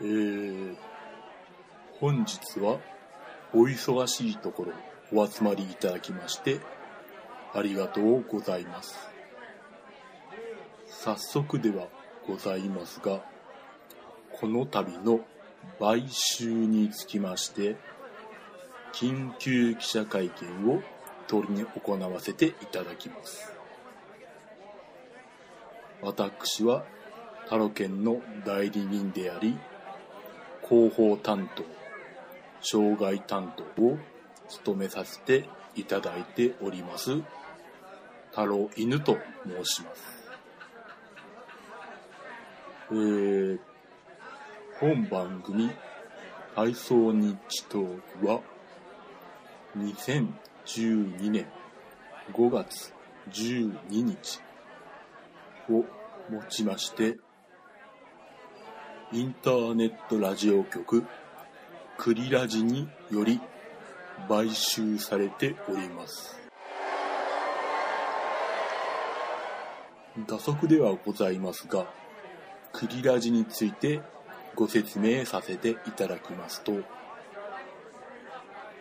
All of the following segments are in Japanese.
えー、本日はお忙しいところお集まりいただきましてありがとうございます。早速ではございますが、この度の買収につきまして、緊急記者会見を取りに行わせていただきます。私はタロケンの代理人であり、広報担当、障害担当を務めさせていただいております、太郎犬と申します。えー、本番組体操日誌トークは2012年5月12日をもちましてインターネットラジオ局クリラジにより買収されております。打足ではございますが、クリラジについてご説明させていただきますと、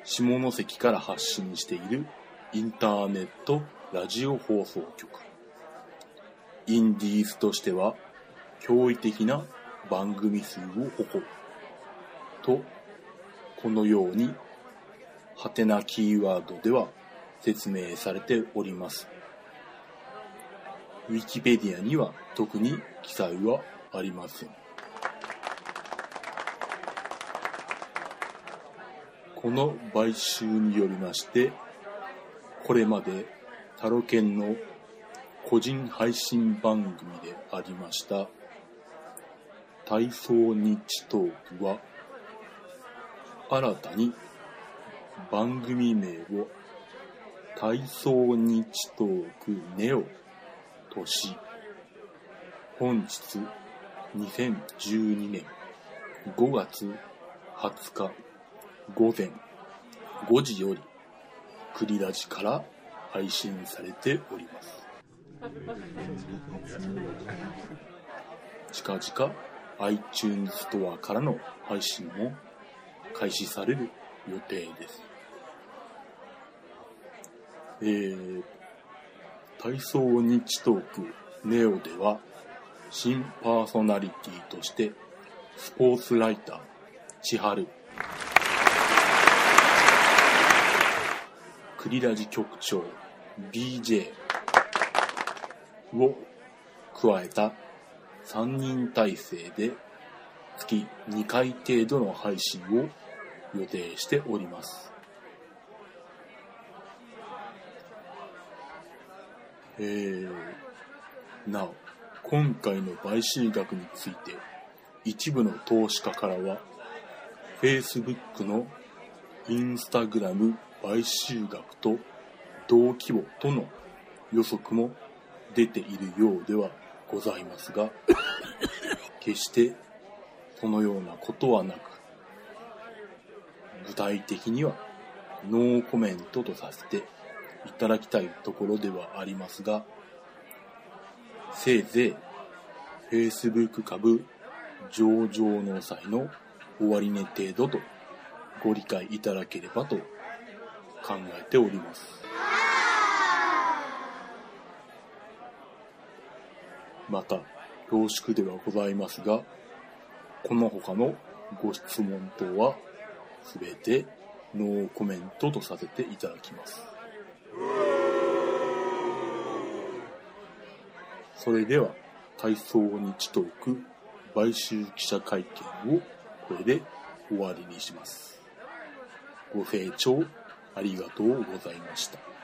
下関から発信しているインターネットラジオ放送局。インディーズとしては驚異的な番組数を誇る。と、このように、ハテナキーワードでは説明されております。ウィキペディアには特に記載はありません。この買収によりまして、これまでタロケンの個人配信番組でありました体操日トークは新たに番組名を体操日トークネオとし本日2012年5月20日午前5時よりクリラジから配信されております。近々 iTunes ストアからの配信も開始される予定です。えー、体操日トークネオでは新パーソナリティとしてスポーツライター千春クリラジ局長 BJ を加えた3人体制で月2回程度の配信を予定しております。えー、なお、今回の買収額について一部の投資家からは Facebook の Instagram 買収額と同規模との予測も出ているようではございますが、決してそのようなことはなく、具体的にはノーコメントとさせていただきたいところではありますが、せいぜい Facebook 株上場の際の終値程度とご理解いただければと考えております。また、恐縮ではございますが、この他のご質問等は、すべてノーコメントとさせていただきます。それでは、体操日トーク買収記者会見をこれで終わりにします。ご清聴ありがとうございました。